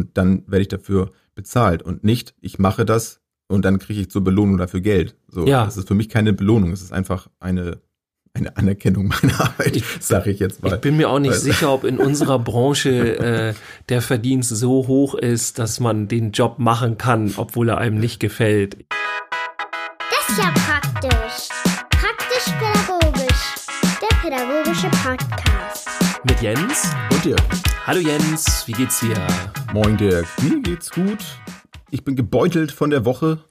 und dann werde ich dafür bezahlt und nicht, ich mache das und dann kriege ich zur Belohnung dafür Geld. So, Ja. das ist für mich keine Belohnung, es ist einfach eine eine Anerkennung meiner Arbeit, sage ich jetzt mal. Ich bin mir auch nicht sicher, ob in unserer Branche äh, der Verdienst so hoch ist, dass man den Job machen kann, obwohl er einem nicht gefällt. Das ist ja Mit Jens. Und Dirk. Hallo Jens, wie geht's dir? Moin Dirk, mir geht's gut. Ich bin gebeutelt von der Woche.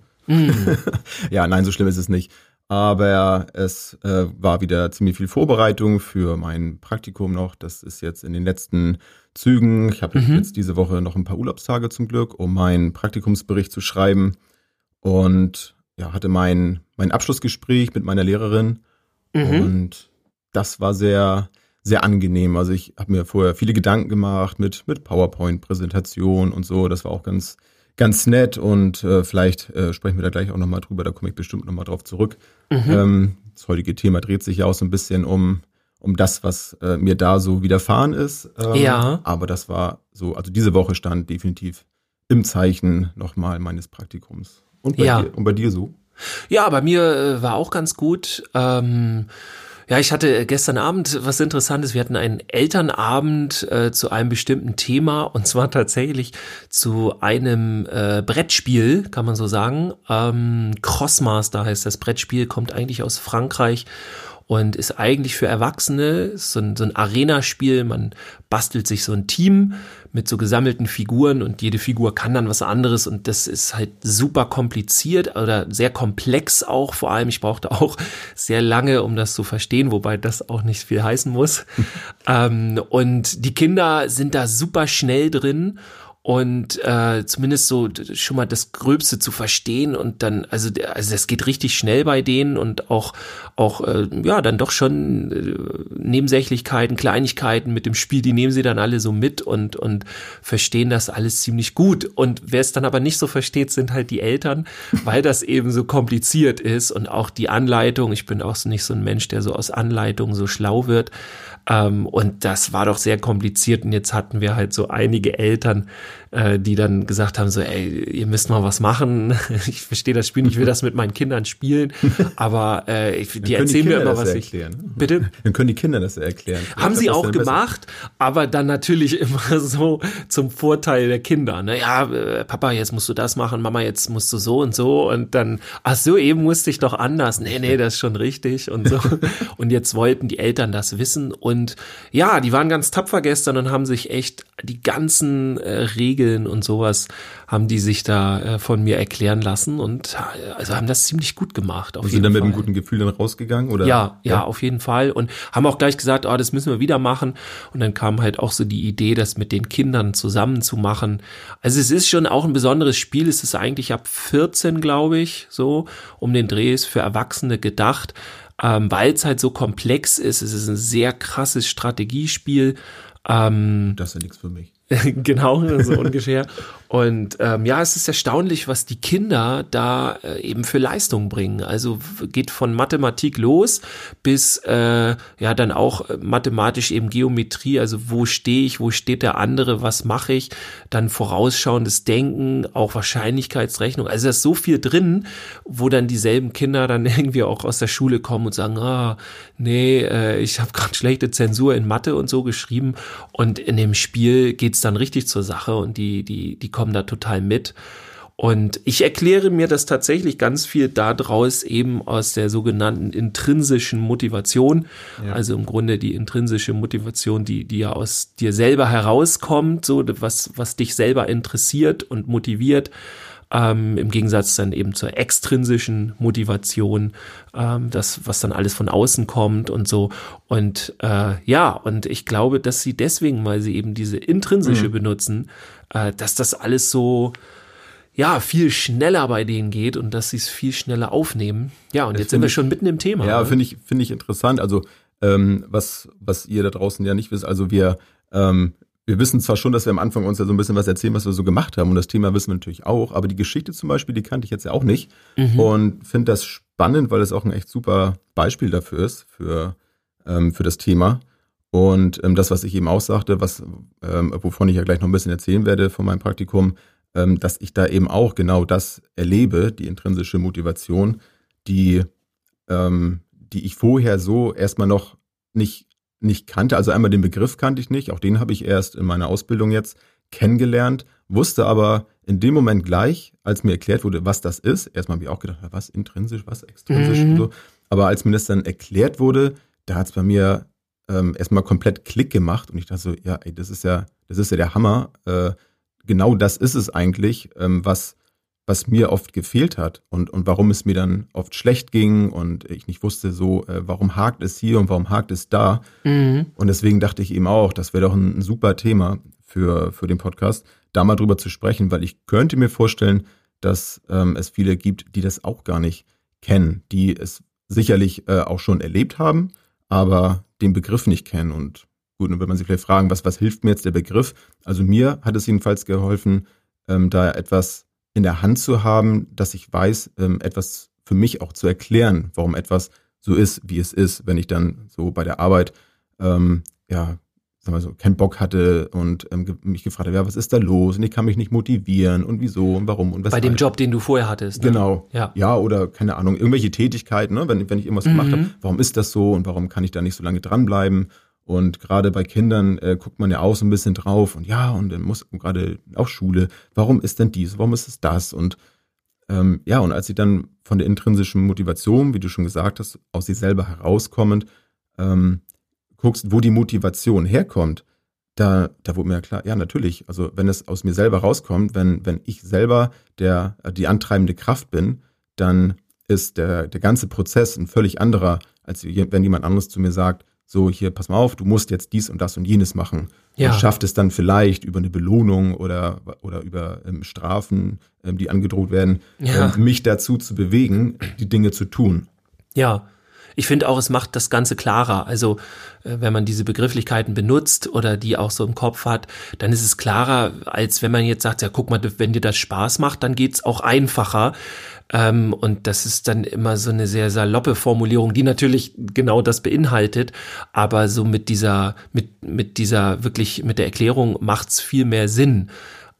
ja, nein, so schlimm ist es nicht. Aber es äh, war wieder ziemlich viel Vorbereitung für mein Praktikum noch. Das ist jetzt in den letzten Zügen. Ich habe jetzt diese Woche noch ein paar Urlaubstage zum Glück, um meinen Praktikumsbericht zu schreiben. Und ja, hatte mein, mein Abschlussgespräch mit meiner Lehrerin. Und das war sehr, sehr angenehm. Also ich habe mir vorher viele Gedanken gemacht mit, mit PowerPoint-Präsentation und so. Das war auch ganz, ganz nett und äh, vielleicht äh, sprechen wir da gleich auch nochmal drüber, da komme ich bestimmt nochmal drauf zurück. Ähm, das heutige Thema dreht sich ja auch so ein bisschen um, um das, was äh, mir da so widerfahren ist. Ähm, Ja. Aber das war so, also diese Woche stand definitiv im Zeichen nochmal meines Praktikums. Und bei, Ja. dir, und bei dir so? Ja, bei mir äh, war auch ganz gut. Ähm, ja, ich hatte gestern Abend was Interessantes. Wir hatten einen Elternabend äh, zu einem bestimmten Thema und zwar tatsächlich zu einem äh, Brettspiel, kann man so sagen. Ähm, Crossmaster heißt das Brettspiel, kommt eigentlich aus Frankreich und ist eigentlich für Erwachsene so ein, so ein Arena-Spiel. Man bastelt sich so ein Team mit so gesammelten Figuren und jede Figur kann dann was anderes und das ist halt super kompliziert oder sehr komplex auch. Vor allem, ich brauchte auch sehr lange, um das zu verstehen, wobei das auch nicht viel heißen muss. ähm, und die Kinder sind da super schnell drin und äh, zumindest so schon mal das Gröbste zu verstehen und dann also also es geht richtig schnell bei denen und auch auch äh, ja dann doch schon äh, Nebensächlichkeiten Kleinigkeiten mit dem Spiel die nehmen sie dann alle so mit und und verstehen das alles ziemlich gut. Und wer es dann aber nicht so versteht sind halt die Eltern weil das eben so kompliziert ist und auch die Anleitung. Ich bin auch so nicht so ein Mensch der so aus Anleitung so schlau wird ähm, und das war doch sehr kompliziert. Und jetzt hatten wir halt so einige Eltern, äh, die dann gesagt haben: so, ey, ihr müsst mal was machen. Ich verstehe das Spiel ich will das mit meinen Kindern spielen. Aber äh, ich, die erzählen mir Kinder immer, was ja ich. erklären. Bitte? Dann können die Kinder das erklären. Haben sie auch dann besser. gemacht, aber dann natürlich immer so zum Vorteil der Kinder. Ne? Ja, äh, Papa, jetzt musst du das machen, Mama, jetzt musst du so und so und dann, ach so, eben musste ich doch anders. Nee, nee, das ist schon richtig und so. und jetzt wollten die Eltern das wissen und ja, die waren ganz tapfer gestern und haben sich echt die ganzen äh, Regeln und sowas haben die sich da äh, von mir erklären lassen und äh, also haben das ziemlich gut gemacht. Auf Und sind da mit einem guten Gefühl dann rausgegangen? Oder? Ja, ja, auf jeden Fall. Und haben auch gleich gesagt, ah, das müssen wir wieder machen. Und dann kam halt auch so die Idee, das mit den Kindern zusammen zu machen. Also es ist schon auch ein besonderes Spiel. Es ist eigentlich ab 14, glaube ich, so um den Dreh ist für Erwachsene gedacht. Ähm, weil es halt so komplex ist. Es ist ein sehr krasses Strategiespiel. Ähm, Das ist ja nichts für mich. genau, so ungefähr. Und ähm, ja, es ist erstaunlich, was die Kinder da äh, eben für Leistung bringen. Also geht von Mathematik los bis äh, ja dann auch äh, mathematisch eben Geometrie. Also wo stehe ich, wo steht der andere, was mache ich? Dann vorausschauendes Denken, auch Wahrscheinlichkeitsrechnung. Also da ist so viel drin, wo dann dieselben Kinder dann irgendwie auch aus der Schule kommen und sagen, ah, nee, äh, ich habe gerade schlechte Zensur in Mathe und so geschrieben. Und in dem Spiel geht's dann richtig zur Sache und die, die, die kommen da total mit. Und ich erkläre mir das tatsächlich ganz viel daraus eben aus der sogenannten intrinsischen Motivation. Also im Grunde die intrinsische Motivation, die, die ja aus dir selber herauskommt, so was, was dich selber interessiert und motiviert. Ähm, Im Gegensatz dann eben zur extrinsischen Motivation, ähm, das, was dann alles von außen kommt und so. Und äh, ja, und ich glaube, dass sie deswegen, weil sie eben diese intrinsische benutzen, äh, dass das alles so ja, viel schneller bei denen geht und dass sie es viel schneller aufnehmen. Ja, und jetzt sind wir schon mitten im Thema. Ja, ne? finde ich, finde ich interessant. Also, ähm, was, was ihr da draußen ja nicht wisst, also wir, ähm, wir wissen zwar schon, dass wir am Anfang uns ja so ein bisschen was erzählen, was wir so gemacht haben. Und das Thema wissen wir natürlich auch. Aber die Geschichte zum Beispiel, die kannte ich jetzt ja auch nicht. Und finde das spannend, weil es auch ein echt super Beispiel dafür ist, für, ähm, für das Thema. Und ähm, das, was ich eben auch sagte, was, ähm, wovon ich ja gleich noch ein bisschen erzählen werde von meinem Praktikum, ähm, dass ich da eben auch genau das erlebe, die intrinsische Motivation, die, ähm, die ich vorher so erstmal noch nicht, nicht kannte. Also einmal den Begriff kannte ich nicht, auch den habe ich erst in meiner Ausbildung jetzt kennengelernt, wusste aber in dem Moment gleich, als mir erklärt wurde, was das ist, erstmal habe ich auch gedacht, was intrinsisch, was extrinsisch mhm. und so. Aber als mir das dann erklärt wurde, da hat es bei mir ähm, erstmal komplett Klick gemacht und ich dachte so, ja, ey, das ist ja, das ist ja der Hammer. Äh, genau das ist es eigentlich, ähm, was, was mir oft gefehlt hat und, und warum es mir dann oft schlecht ging und ich nicht wusste so, äh, warum hakt es hier und warum hakt es da. Mhm. Und deswegen dachte ich eben auch, das wäre doch ein, ein, super Thema für, für den Podcast, da mal drüber zu sprechen, weil ich könnte mir vorstellen, dass ähm, es viele gibt, die das auch gar nicht kennen, die es sicherlich äh, auch schon erlebt haben, aber den Begriff nicht kennen. Und gut, und wenn man sich vielleicht fragen, was, was hilft mir jetzt der Begriff? Also mir hat es jedenfalls geholfen, ähm, da etwas in der Hand zu haben, dass ich weiß, ähm, etwas für mich auch zu erklären, warum etwas so ist, wie es ist, wenn ich dann so bei der Arbeit ähm, ja sagen wir so, keinen Bock hatte und ähm, mich gefragt habe, ja, was ist da los? Und ich kann mich nicht motivieren und wieso und warum und weshalb. Bei dem Job, den du vorher hattest. Ne? Genau. Ja. ja, oder keine Ahnung, irgendwelche Tätigkeiten, ne? wenn, wenn ich irgendwas mhm. gemacht habe, warum ist das so und warum kann ich da nicht so lange dranbleiben? Und gerade bei Kindern äh, guckt man ja auch so ein bisschen drauf und ja, und dann muss gerade auch Schule, warum ist denn dies, warum ist es das? Und ähm, ja, und als sie dann von der intrinsischen Motivation, wie du schon gesagt hast, aus sich selber herauskommend, ähm, guckst, wo die Motivation herkommt, da, da wurde mir klar, ja, natürlich. Also wenn es aus mir selber rauskommt, wenn, wenn ich selber der, die antreibende Kraft bin, dann ist der, der ganze Prozess ein völlig anderer, als wenn jemand anderes zu mir sagt, so hier, pass mal auf, du musst jetzt dies und das und jenes machen. Ja. Und schafft es dann vielleicht über eine Belohnung oder, oder über ähm, Strafen, ähm, die angedroht werden, ja. ähm, mich dazu zu bewegen, die Dinge zu tun. Ja, ich finde auch, es macht das Ganze klarer. Also äh, wenn man diese Begrifflichkeiten benutzt oder die auch so im Kopf hat, dann ist es klarer, als wenn man jetzt sagt, ja, guck mal, wenn dir das Spaß macht, dann geht's auch einfacher. Ähm, und das ist dann immer so eine sehr saloppe Formulierung, die natürlich genau das beinhaltet, aber so mit dieser, mit, mit dieser wirklich, mit der Erklärung macht's viel mehr Sinn.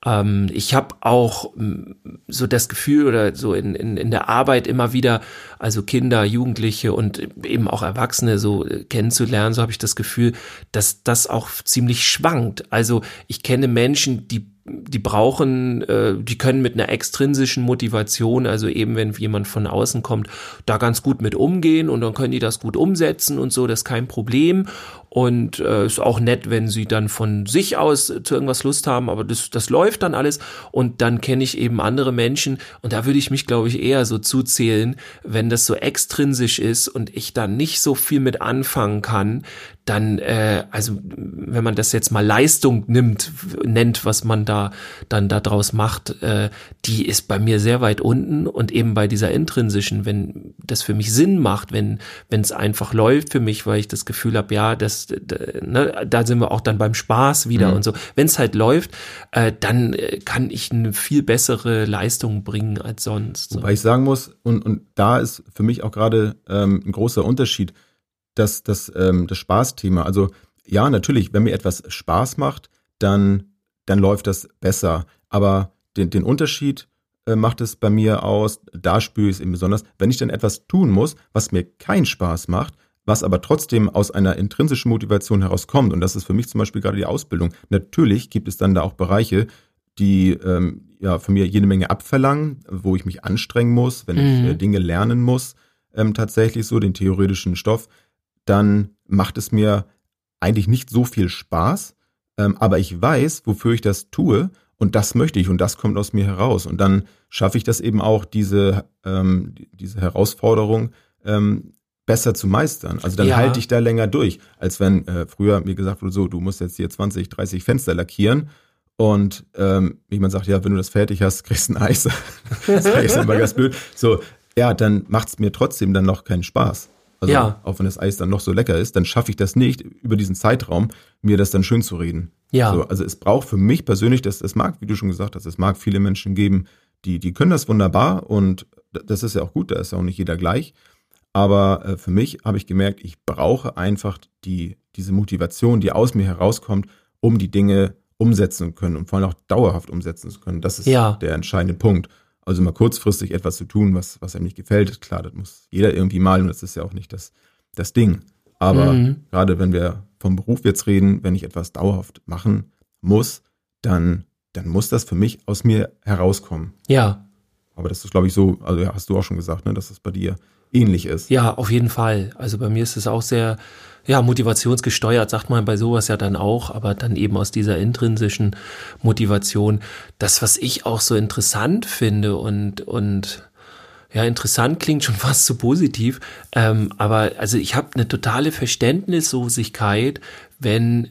Ähm, ich habe auch mm, so das Gefühl oder so in, in, in der Arbeit immer wieder, also Kinder, Jugendliche und eben auch Erwachsene so äh, kennenzulernen, so habe ich das Gefühl, dass das auch ziemlich schwankt. Also ich kenne Menschen, die die brauchen, äh, die können mit einer extrinsischen Motivation, also eben wenn jemand von außen kommt, da ganz gut mit umgehen und dann können die das gut umsetzen und so, das ist kein Problem. Und äh, ist auch nett, wenn sie dann von sich aus zu irgendwas Lust haben, aber das, das läuft dann alles. Und dann kenne ich eben andere Menschen und da würde ich mich, glaube ich, eher so zuzählen, wenn das so extrinsisch ist und ich da nicht so viel mit anfangen kann, dann, äh, also wenn man das jetzt mal Leistung nimmt, nennt, was man da dann daraus macht, äh, die ist bei mir sehr weit unten und eben bei dieser intrinsischen, wenn das für mich Sinn macht, wenn wenn es einfach läuft für mich, weil ich das Gefühl habe, ja, das, da, ne, da sind wir auch dann beim Spaß wieder mhm. und so. Wenn es halt läuft, äh, dann äh, kann ich eine viel bessere Leistung bringen als sonst. So. Wobei ich sagen muss, und, und da ist für mich auch gerade ähm, ein großer Unterschied, das, das, ähm, das Spaßthema. Also ja, natürlich, wenn mir etwas Spaß macht, dann, dann läuft das besser. Aber den, den Unterschied äh, macht es bei mir aus, da spüre ich es eben besonders, wenn ich dann etwas tun muss, was mir keinen Spaß macht, was aber trotzdem aus einer intrinsischen Motivation herauskommt. Und das ist für mich zum Beispiel gerade die Ausbildung. Natürlich gibt es dann da auch Bereiche, die ähm, ja von mir jede Menge abverlangen, wo ich mich anstrengen muss, wenn mhm. ich äh, Dinge lernen muss, ähm, tatsächlich so den theoretischen Stoff dann macht es mir eigentlich nicht so viel Spaß, ähm, aber ich weiß, wofür ich das tue und das möchte ich und das kommt aus mir heraus. Und dann schaffe ich das eben auch, diese, ähm, diese Herausforderung ähm, besser zu meistern. Also dann ja. halte ich da länger durch, als wenn äh, früher mir gesagt wurde, so, du musst jetzt hier 20, 30 Fenster lackieren. Und ähm, jemand sagt, ja, wenn du das fertig hast, kriegst du ein Eis. das ist immer ganz blöd. So, ja, dann macht es mir trotzdem dann noch keinen Spaß. Also ja. auch wenn das Eis dann noch so lecker ist, dann schaffe ich das nicht, über diesen Zeitraum mir das dann schön zu reden. Ja. So, also es braucht für mich persönlich, das, das mag, wie du schon gesagt hast, es mag viele Menschen geben, die, die können das wunderbar und das ist ja auch gut, da ist ja auch nicht jeder gleich. Aber äh, für mich habe ich gemerkt, ich brauche einfach die, diese Motivation, die aus mir herauskommt, um die Dinge umsetzen zu können und vor allem auch dauerhaft umsetzen zu können. Das ist Ja. der entscheidende Punkt. Also mal kurzfristig etwas zu tun, was, was einem nicht gefällt, klar, das muss jeder irgendwie mal und das ist ja auch nicht das, das Ding. Aber Mhm. gerade wenn wir vom Beruf jetzt reden, wenn ich etwas dauerhaft machen muss, dann, dann muss das für mich aus mir herauskommen. Ja, Aber das ist, glaube ich, so, also ja, hast du auch schon gesagt, ne, dass das bei dir ähnlich ist. ja, auf jeden Fall. Also bei mir ist es auch sehr, ja, motivationsgesteuert, sagt man bei sowas ja dann auch, aber dann eben aus dieser intrinsischen Motivation. Das, was ich auch so interessant finde und, und ja, interessant klingt schon fast zu positiv, ähm, aber also ich habe eine totale Verständnislosigkeit, wenn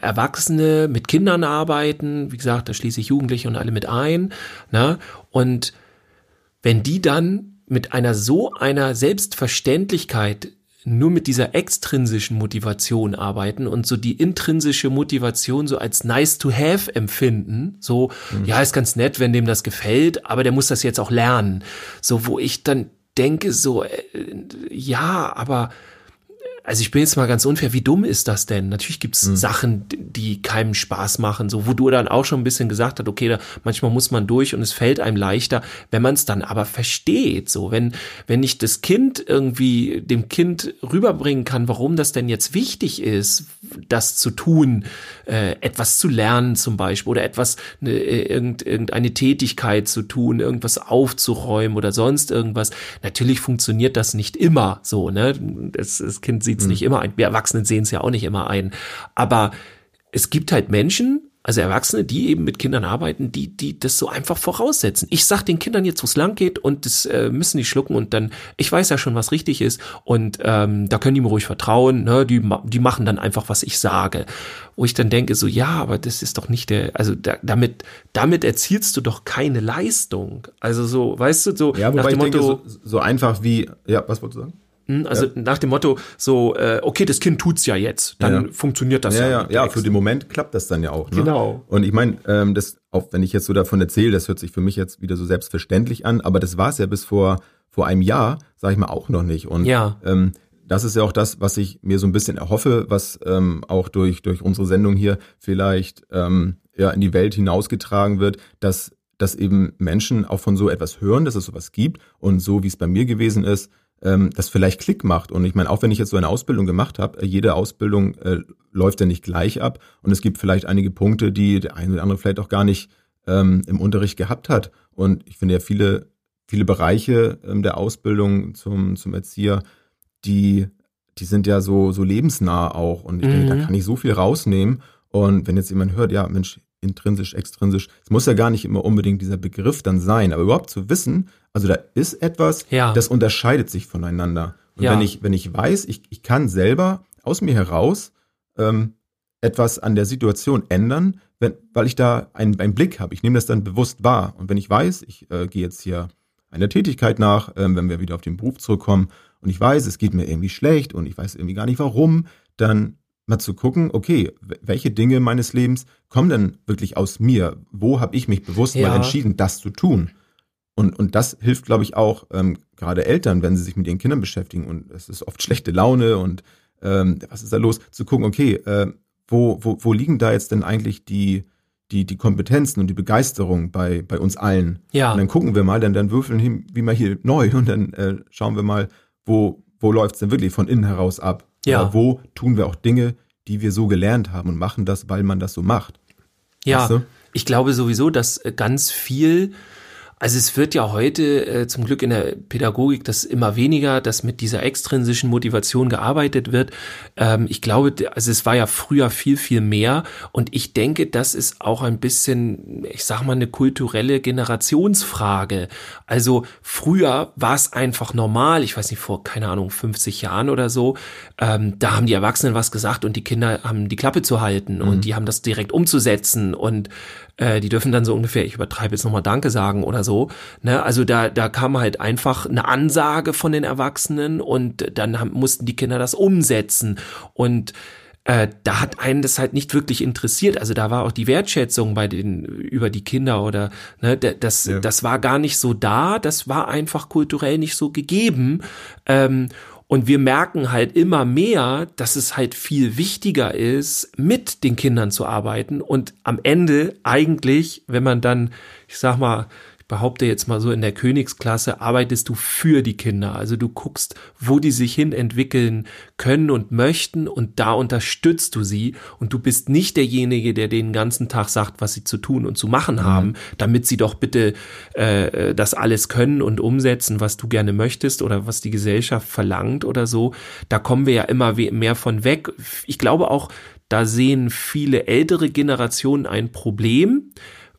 Erwachsene mit Kindern arbeiten, wie gesagt, da schließe ich Jugendliche und alle mit ein, ne? Und wenn die dann mit einer so einer Selbstverständlichkeit nur mit dieser extrinsischen Motivation arbeiten und so die intrinsische Motivation so als nice to have empfinden, so, ja, ist ganz nett, wenn dem das gefällt, aber der muss das jetzt auch lernen. So, wo ich dann denke, so, äh, ja, aber also ich bin jetzt mal ganz unfair, wie dumm ist das denn? Natürlich gibt's Sachen, die keinem Spaß machen, so wo du dann auch schon ein bisschen gesagt hast, okay, da, manchmal muss man durch und es fällt einem leichter, wenn man es dann aber versteht. So, wenn, wenn ich das Kind irgendwie dem Kind rüberbringen kann, warum das denn jetzt wichtig ist, das zu tun, äh, etwas zu lernen zum Beispiel oder etwas, ne, äh, irgend, irgendeine Tätigkeit zu tun, irgendwas aufzuräumen oder sonst irgendwas. Natürlich funktioniert das nicht immer so, ne? Das, das Kind sieht es nicht immer ein. Wir Erwachsenen sehen es ja auch nicht immer ein. Aber es gibt halt Menschen, also Erwachsene, die eben mit Kindern arbeiten, die, die das so einfach voraussetzen. Ich sag den Kindern jetzt, wo es lang geht und das äh, müssen die schlucken und dann, ich weiß ja schon, was richtig ist und ähm, da können die mir ruhig vertrauen, ne? die, die machen dann einfach, was ich sage. Wo ich dann denke, so, ja, aber das ist doch nicht der, also da, damit, damit erzielst du doch keine Leistung. Also so, weißt du, so Ja, nach dem ich denke, Motto, so, so einfach wie, ja, was wolltest du sagen? Hm, also nach dem Motto, so, äh, okay, das Kind tut's ja jetzt, dann Ja. funktioniert das ja, ja. ja, ja, für den Moment klappt das dann ja auch. Ne? Genau. Und ich meine, ähm, das, auch wenn ich jetzt so davon erzähle, das hört sich für mich jetzt wieder so selbstverständlich an, aber das war es ja bis vor, vor einem Jahr, sage ich mal, auch noch nicht. Und Ja. ähm, das ist ja auch das, was ich mir so ein bisschen erhoffe, was ähm, auch durch, durch unsere Sendung hier vielleicht ähm, ja, in die Welt hinausgetragen wird, dass, dass eben Menschen auch von so etwas hören, dass es sowas gibt und so wie es bei mir gewesen ist, ähm, das vielleicht Klick macht. Und ich meine, auch wenn ich jetzt so eine Ausbildung gemacht habe, äh, jede Ausbildung äh, läuft ja nicht gleich ab und es gibt vielleicht einige Punkte, die der eine oder andere vielleicht auch gar nicht ähm, im Unterricht gehabt hat. Und ich finde ja viele, viele Bereiche ähm, der Ausbildung zum, zum Erzieher, die, die sind ja so, so lebensnah auch. Und ich denke, da Mhm. kann ich so viel rausnehmen. Und wenn jetzt jemand hört, ja, Mensch, intrinsisch, extrinsisch, es muss ja gar nicht immer unbedingt dieser Begriff dann sein, aber überhaupt zu wissen, also da ist etwas, Ja. das unterscheidet sich voneinander. Und Ja. wenn ich, wenn ich weiß, ich, ich kann selber aus mir heraus ähm, etwas an der Situation ändern, wenn, weil ich da einen, einen Blick habe. Ich nehme das dann bewusst wahr. Und wenn ich weiß, ich äh, gehe jetzt hier einer Tätigkeit nach, ähm, wenn wir wieder auf den Beruf zurückkommen, und ich weiß, es geht mir irgendwie schlecht und ich weiß irgendwie gar nicht warum, dann mal zu gucken, okay, welche Dinge meines Lebens kommen denn wirklich aus mir? Wo habe ich mich bewusst Ja. mal entschieden, das zu tun? Und, und das hilft, glaube ich, auch ähm, gerade Eltern, wenn sie sich mit ihren Kindern beschäftigen und es ist oft schlechte Laune und ähm, was ist da los, zu gucken, okay, äh, wo, wo, wo liegen da jetzt denn eigentlich die, die, die Kompetenzen und die Begeisterung bei, bei uns allen? Ja. Und dann gucken wir mal, dann, dann würfeln wie mal hier neu und dann äh, schauen wir mal, wo, wo läuft's denn wirklich von innen heraus ab? Ja. Oder wo tun wir auch Dinge, die wir so gelernt haben und machen das, weil man das so macht? Ja, Weißt du? ich glaube sowieso, dass ganz viel, also es wird ja heute äh, zum Glück in der Pädagogik das immer weniger, dass mit dieser extrinsischen Motivation gearbeitet wird. Ähm, ich glaube, also es war ja früher viel, viel mehr und ich denke, das ist auch ein bisschen, ich sag mal, eine kulturelle Generationsfrage. Also früher war es einfach normal, ich weiß nicht, vor, keine Ahnung, 50 Jahren oder so, ähm, da haben die Erwachsenen was gesagt und die Kinder haben die Klappe zu halten und die haben das direkt umzusetzen und äh, die dürfen dann so ungefähr, ich übertreibe jetzt nochmal Danke sagen oder so. Ne? Also da, da kam halt einfach eine Ansage von den Erwachsenen und dann haben, mussten die Kinder das umsetzen. Und äh, da hat einen das halt nicht wirklich interessiert. Also da war auch die Wertschätzung bei den über die Kinder oder ne, da- das, Ja. das war gar nicht so da. Das war einfach kulturell nicht so gegeben. Ähm, Und wir merken halt immer mehr, dass es halt viel wichtiger ist, mit den Kindern zu arbeiten und am Ende eigentlich, wenn man dann, ich sag mal, behaupte jetzt mal so, in der Königsklasse arbeitest du für die Kinder. Also du guckst, wo die sich hin entwickeln können und möchten und da unterstützt du sie und du bist nicht derjenige, der den ganzen Tag sagt, was sie zu tun und zu machen mhm. haben, damit sie doch bitte äh, das alles können und umsetzen, was du gerne möchtest oder was die Gesellschaft verlangt oder so. Da kommen wir ja immer mehr von weg. Ich glaube auch, da sehen viele ältere Generationen ein Problem,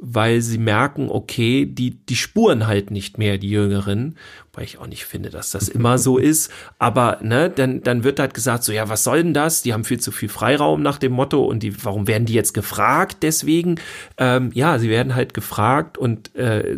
weil sie merken, okay, die, die spuren halt nicht mehr, die Jüngeren, weil ich auch nicht finde, dass das immer so ist, aber ne, dann, dann wird halt gesagt, so, ja, was soll denn das? Die haben viel zu viel Freiraum nach dem Motto und die, warum werden die jetzt gefragt deswegen? Ähm, ja, sie werden halt gefragt und äh,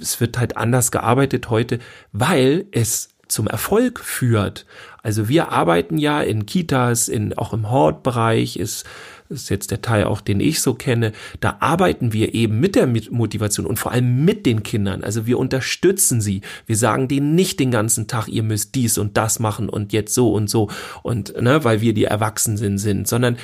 es wird halt anders gearbeitet heute, weil es zum Erfolg führt. Also wir arbeiten ja in Kitas, in, auch im Hortbereich, ist ist jetzt der Teil auch, den ich so kenne, da arbeiten wir eben mit der Motivation und vor allem mit den Kindern. Also wir unterstützen sie. Wir sagen denen nicht den ganzen Tag, ihr müsst dies und das machen und jetzt so und so und ne, weil wir die Erwachsenen sind, sondern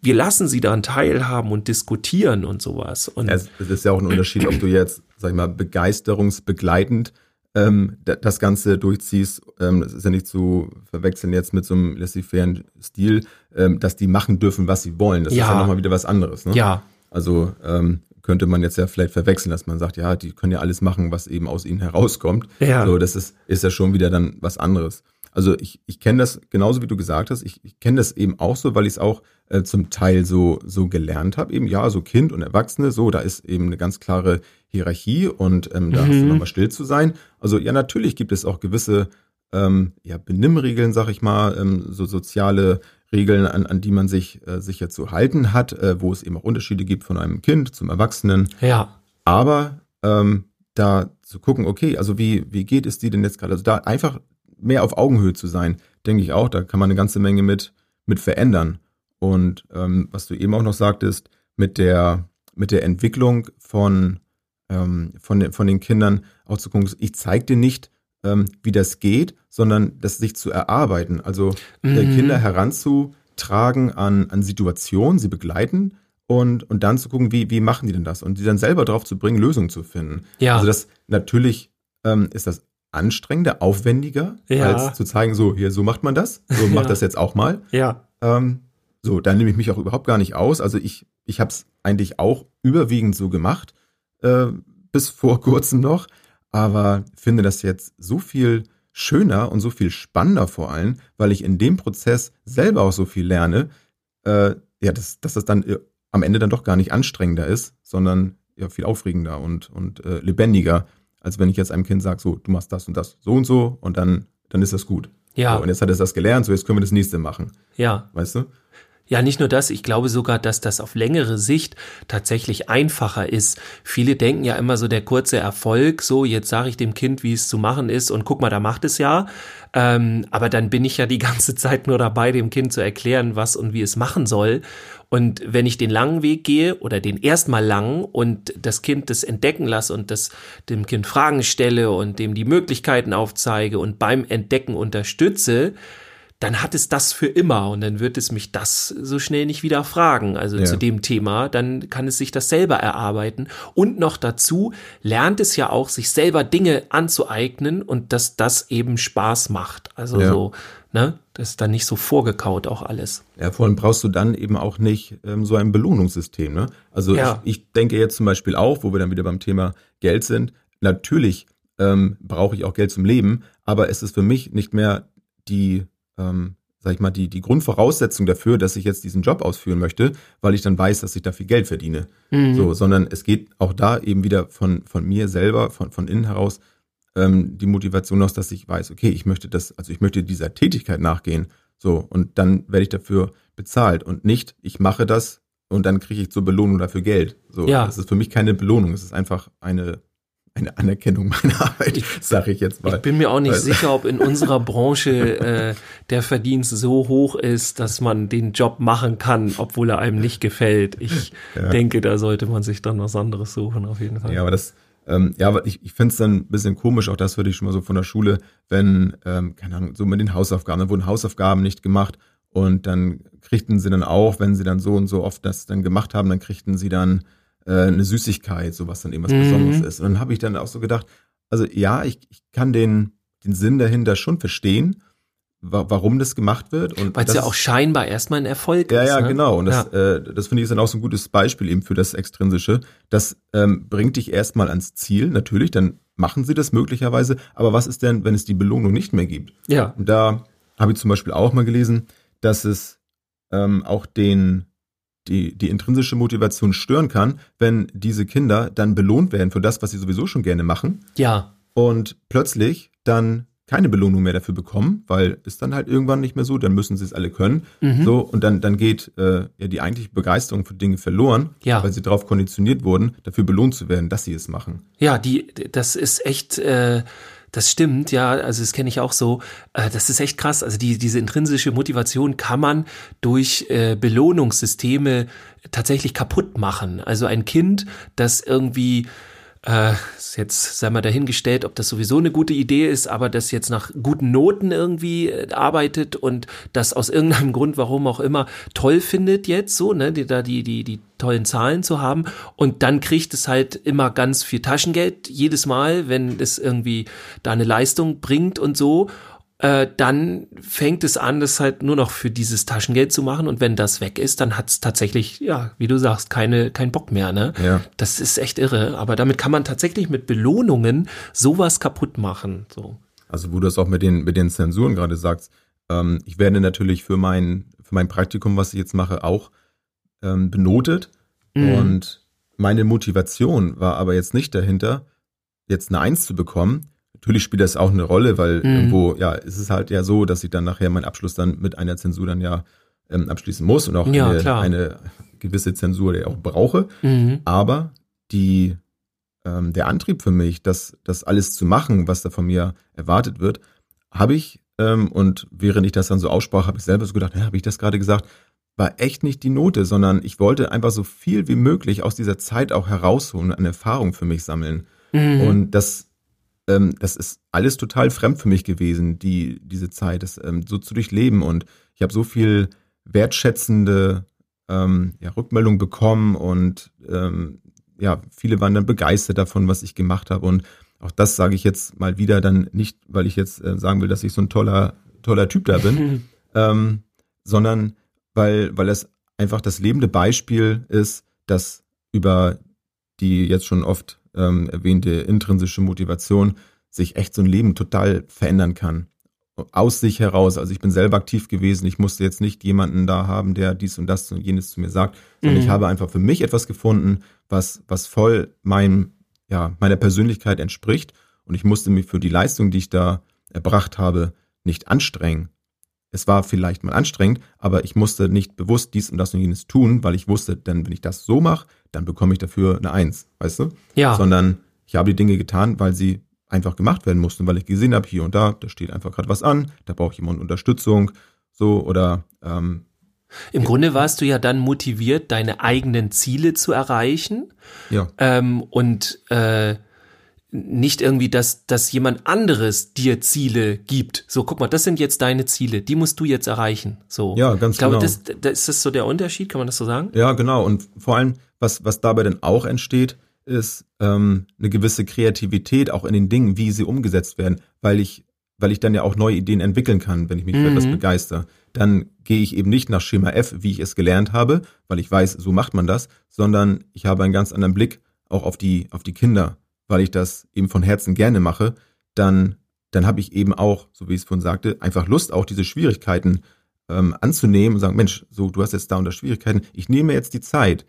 wir lassen sie daran teilhaben und diskutieren und sowas. Und es ist ja auch ein Unterschied, ob du jetzt, sag ich mal, begeisterungsbegleitend ähm, das Ganze durchziehst, ähm, das ist ja nicht zu verwechseln jetzt mit so einem laissez-faire Stil, ähm, dass die machen dürfen, was sie wollen. Das ja. ist ja nochmal wieder was anderes. Ne? Ja. Also ähm, könnte man jetzt ja vielleicht verwechseln, dass man sagt, ja, die können ja alles machen, was eben aus ihnen herauskommt. Ja. So, das ist, ist ja schon wieder dann was anderes. Also ich, ich kenne das genauso wie du gesagt hast. Ich, ich kenne das eben auch so, weil ich es auch äh, zum Teil so so gelernt habe. Eben ja, so Kind und Erwachsene, so da ist eben eine ganz klare Hierarchie und ähm, da mhm. hast du nochmal still zu sein. Also ja, natürlich gibt es auch gewisse ähm, ja, Benimmregeln, sag ich mal, ähm, so soziale Regeln, an, an die man sich äh, sicher zu halten hat, äh, wo es eben auch Unterschiede gibt von einem Kind zum Erwachsenen. Ja. Aber ähm, da zu gucken, okay, also wie, wie geht es dir denn jetzt gerade? Also da einfach mehr auf Augenhöhe zu sein, denke ich auch, da kann man eine ganze Menge mit, mit verändern. Und ähm, was du eben auch noch sagtest, mit der, mit der Entwicklung von, ähm, von, den, von den Kindern auch zu gucken, ich zeige dir nicht, ähm, wie das geht, sondern das sich zu erarbeiten. Also äh, mhm. Kinder heranzutragen an, an Situationen, sie begleiten und, und dann zu gucken, wie, wie machen die denn das? Und die dann selber darauf zu bringen, Lösungen zu finden. Ja. Also das natürlich ähm, ist das anstrengender, aufwendiger, ja. als zu zeigen, so, hier, so macht man das, so macht ja. das jetzt auch mal. Ja. Ähm, so, da nehme ich mich auch überhaupt gar nicht aus. Also ich, ich habe es eigentlich auch überwiegend so gemacht, äh, bis vor kurzem noch, aber finde das jetzt so viel schöner und so viel spannender vor allem, weil ich in dem Prozess selber auch so viel lerne, äh, ja, dass, dass das dann äh, am Ende dann doch gar nicht anstrengender ist, sondern ja viel aufregender und, und äh, lebendiger als wenn ich jetzt einem Kind sage, so, du machst das und das so und so und dann, dann ist das gut. Ja. So, und jetzt hat es das gelernt, so jetzt können wir das nächste machen. Ja. Weißt du? Ja, nicht nur das, ich glaube sogar, dass das auf längere Sicht tatsächlich einfacher ist. Viele denken ja immer so der kurze Erfolg, so jetzt sage ich dem Kind, wie es zu machen ist und guck mal, da macht es ja. Ähm, aber dann bin ich ja die ganze Zeit nur dabei, dem Kind zu erklären, was und wie es machen soll. Und wenn ich den langen Weg gehe oder den erstmal langen und das Kind das entdecken lasse und das dem Kind Fragen stelle und dem die Möglichkeiten aufzeige und beim Entdecken unterstütze, dann hat es das für immer und dann wird es mich das so schnell nicht wieder fragen, also ja. zu dem Thema, dann kann es sich das selber erarbeiten und noch dazu lernt es ja auch, sich selber Dinge anzueignen und dass das eben Spaß macht, also ja. so, ne, das ist dann nicht so vorgekaut auch alles. Ja, vor allem brauchst du dann eben auch nicht ähm, so ein Belohnungssystem, ne? Also ja. ich, ich denke jetzt zum Beispiel auch, wo wir dann wieder beim Thema Geld sind, natürlich ähm, brauche ich auch Geld zum Leben, aber es ist für mich nicht mehr die ähm, sag ich mal, die, die Grundvoraussetzung dafür, dass ich jetzt diesen Job ausführen möchte, weil ich dann weiß, dass ich dafür Geld verdiene. Mhm. So, sondern es geht auch da eben wieder von, von mir selber, von, von innen heraus, ähm, die Motivation aus, dass ich weiß, okay, ich möchte das, also ich möchte dieser Tätigkeit nachgehen. So, und dann werde ich dafür bezahlt und nicht, ich mache das und dann kriege ich zur Belohnung dafür Geld. So, ja. das ist für mich keine Belohnung, es ist einfach eine eine Anerkennung meiner Arbeit, sage ich jetzt mal. Ich bin mir auch nicht also. sicher, ob in unserer Branche äh, der Verdienst so hoch ist, dass man den Job machen kann, obwohl er einem nicht gefällt. Ich ja. denke, da sollte man sich dann was anderes suchen, auf jeden Fall. Ja, aber das, Ähm, ja, aber ich, ich finde es dann ein bisschen komisch, auch das würde ich schon mal so von der Schule, wenn, ähm, keine Ahnung, so mit den Hausaufgaben, dann wurden Hausaufgaben nicht gemacht und dann kriegten sie dann auch, wenn sie dann so und so oft das dann gemacht haben, dann kriegten sie dann äh, eine Süßigkeit, so was dann eben was Mhm. Besonderes ist. Und dann habe ich dann auch so gedacht, also ja, ich, ich kann den, den Sinn dahinter schon verstehen, wa warum das gemacht wird. Weil es ja auch scheinbar erstmal ein Erfolg ja, ist. ja, ne? genau. Und das, Ja. äh, das finde ich ist dann auch so ein gutes Beispiel eben für das Extrinsische. Das ähm, bringt dich erstmal ans Ziel, natürlich, dann machen sie das möglicherweise. Aber was ist denn, wenn es die Belohnung nicht mehr gibt? ja. Und da habe ich zum Beispiel auch mal gelesen, dass es ähm, auch den, die, die intrinsische Motivation stören kann, wenn diese Kinder dann belohnt werden für das, was sie sowieso schon gerne machen Ja. und plötzlich dann keine Belohnung mehr dafür bekommen, weil es dann halt irgendwann nicht mehr so, dann müssen sie es alle können. Mhm. So, und dann, dann geht äh, ja die eigentliche Begeisterung für Dinge verloren, Ja. weil sie darauf konditioniert wurden, dafür belohnt zu werden, dass sie es machen. Ja, die, das ist echt, äh, das stimmt, ja, also das kenne ich auch so. Äh, das ist echt krass. Also die, diese intrinsische Motivation kann man durch äh, Belohnungssysteme tatsächlich kaputt machen. Also ein Kind, das irgendwie äh, jetzt sei mal dahingestellt, ob das sowieso eine gute Idee ist, aber das jetzt nach guten Noten irgendwie äh, arbeitet und das aus irgendeinem Grund, warum auch immer, toll findet jetzt so, ne, die, da die, die, die tollen Zahlen zu haben. Und dann kriegt es halt immer ganz viel Taschengeld jedes Mal, wenn es irgendwie da eine Leistung bringt und so äh, dann fängt es an, das halt nur noch für dieses Taschengeld zu machen. Und wenn das weg ist, dann hat es tatsächlich, ja, wie du sagst, keine, kein Bock mehr. Ne? Ja. Das ist echt irre. Aber damit kann man tatsächlich mit Belohnungen sowas kaputt machen. So. Also wo du das auch mit den, mit den Zensuren gerade sagst, ähm, ich werde natürlich für mein, für mein Praktikum, was ich jetzt mache, auch ähm, benotet. Mhm. Und meine Motivation war aber jetzt nicht dahinter, jetzt eine Eins zu bekommen. Natürlich spielt das auch eine Rolle, weil Mhm. irgendwo, ja, es ist halt ja so, dass ich dann nachher meinen Abschluss dann mit einer Zensur dann ja ähm, abschließen muss und auch Ja, eine, eine gewisse Zensur die ich auch brauche. Mhm. Aber die, ähm, der Antrieb für mich, das, das alles zu machen, was da von mir erwartet wird, habe ich, ähm, und während ich das dann so aussprach, habe ich selber so gedacht, ja, habe ich das gerade gesagt, war echt nicht die Note, sondern ich wollte einfach so viel wie möglich aus dieser Zeit auch herausholen und eine Erfahrung für mich sammeln. Mhm. Und das, ähm, das ist alles total fremd für mich gewesen, die, diese Zeit, das ähm, so zu durchleben. Und ich habe so viel wertschätzende ähm, ja, Rückmeldung bekommen und ähm, ja, viele waren dann begeistert davon, was ich gemacht habe. Und auch das sage ich jetzt mal wieder dann nicht, weil ich jetzt äh, sagen will, dass ich so ein toller, toller Typ da bin, ähm, sondern weil, weil es einfach das lebende Beispiel ist, dass über die jetzt schon oft ähm, erwähnte intrinsische Motivation sich echt so ein Leben total verändern kann. Aus sich heraus. Also ich bin selber aktiv gewesen. Ich musste jetzt nicht jemanden da haben, der dies und das und jenes zu mir sagt, sondern Mhm. ich habe einfach für mich etwas gefunden, was, was voll meinem, ja, meiner Persönlichkeit entspricht. Und ich musste mich für die Leistung, die ich da erbracht habe, nicht anstrengen. Es war vielleicht mal anstrengend, aber ich musste nicht bewusst dies und das und jenes tun, weil ich wusste, denn wenn ich das so mache, dann bekomme ich dafür eine Eins, weißt du? Ja. Sondern ich habe die Dinge getan, weil sie einfach gemacht werden mussten, weil ich gesehen habe, hier und da, da steht einfach gerade was an, da braucht jemand Unterstützung, so oder ähm, Im Grunde warst du ja dann motiviert, deine eigenen Ziele zu erreichen. ja, ähm, und äh, nicht irgendwie, dass, dass jemand anderes dir Ziele gibt. So, guck mal, das sind jetzt deine Ziele, die musst du jetzt erreichen. So. Ja, ganz ich glaube, genau. das, das ist das so der Unterschied, kann man das so sagen? Ja, genau. Und vor allem, was, was dabei dann auch entsteht, ist ähm, eine gewisse Kreativität auch in den Dingen, wie sie umgesetzt werden, weil ich, weil ich dann ja auch neue Ideen entwickeln kann, wenn ich mich für Mhm. etwas begeister. Dann gehe ich eben nicht nach Schema F, wie ich es gelernt habe, weil ich weiß, so macht man das, sondern ich habe einen ganz anderen Blick auch auf die, auf die Kinder, weil ich das eben von Herzen gerne mache, dann, dann habe ich eben auch, so wie ich es vorhin sagte, einfach Lust, auch diese Schwierigkeiten ähm, anzunehmen und sagen, Mensch, so, du hast jetzt da unter Schwierigkeiten, ich nehme jetzt die Zeit.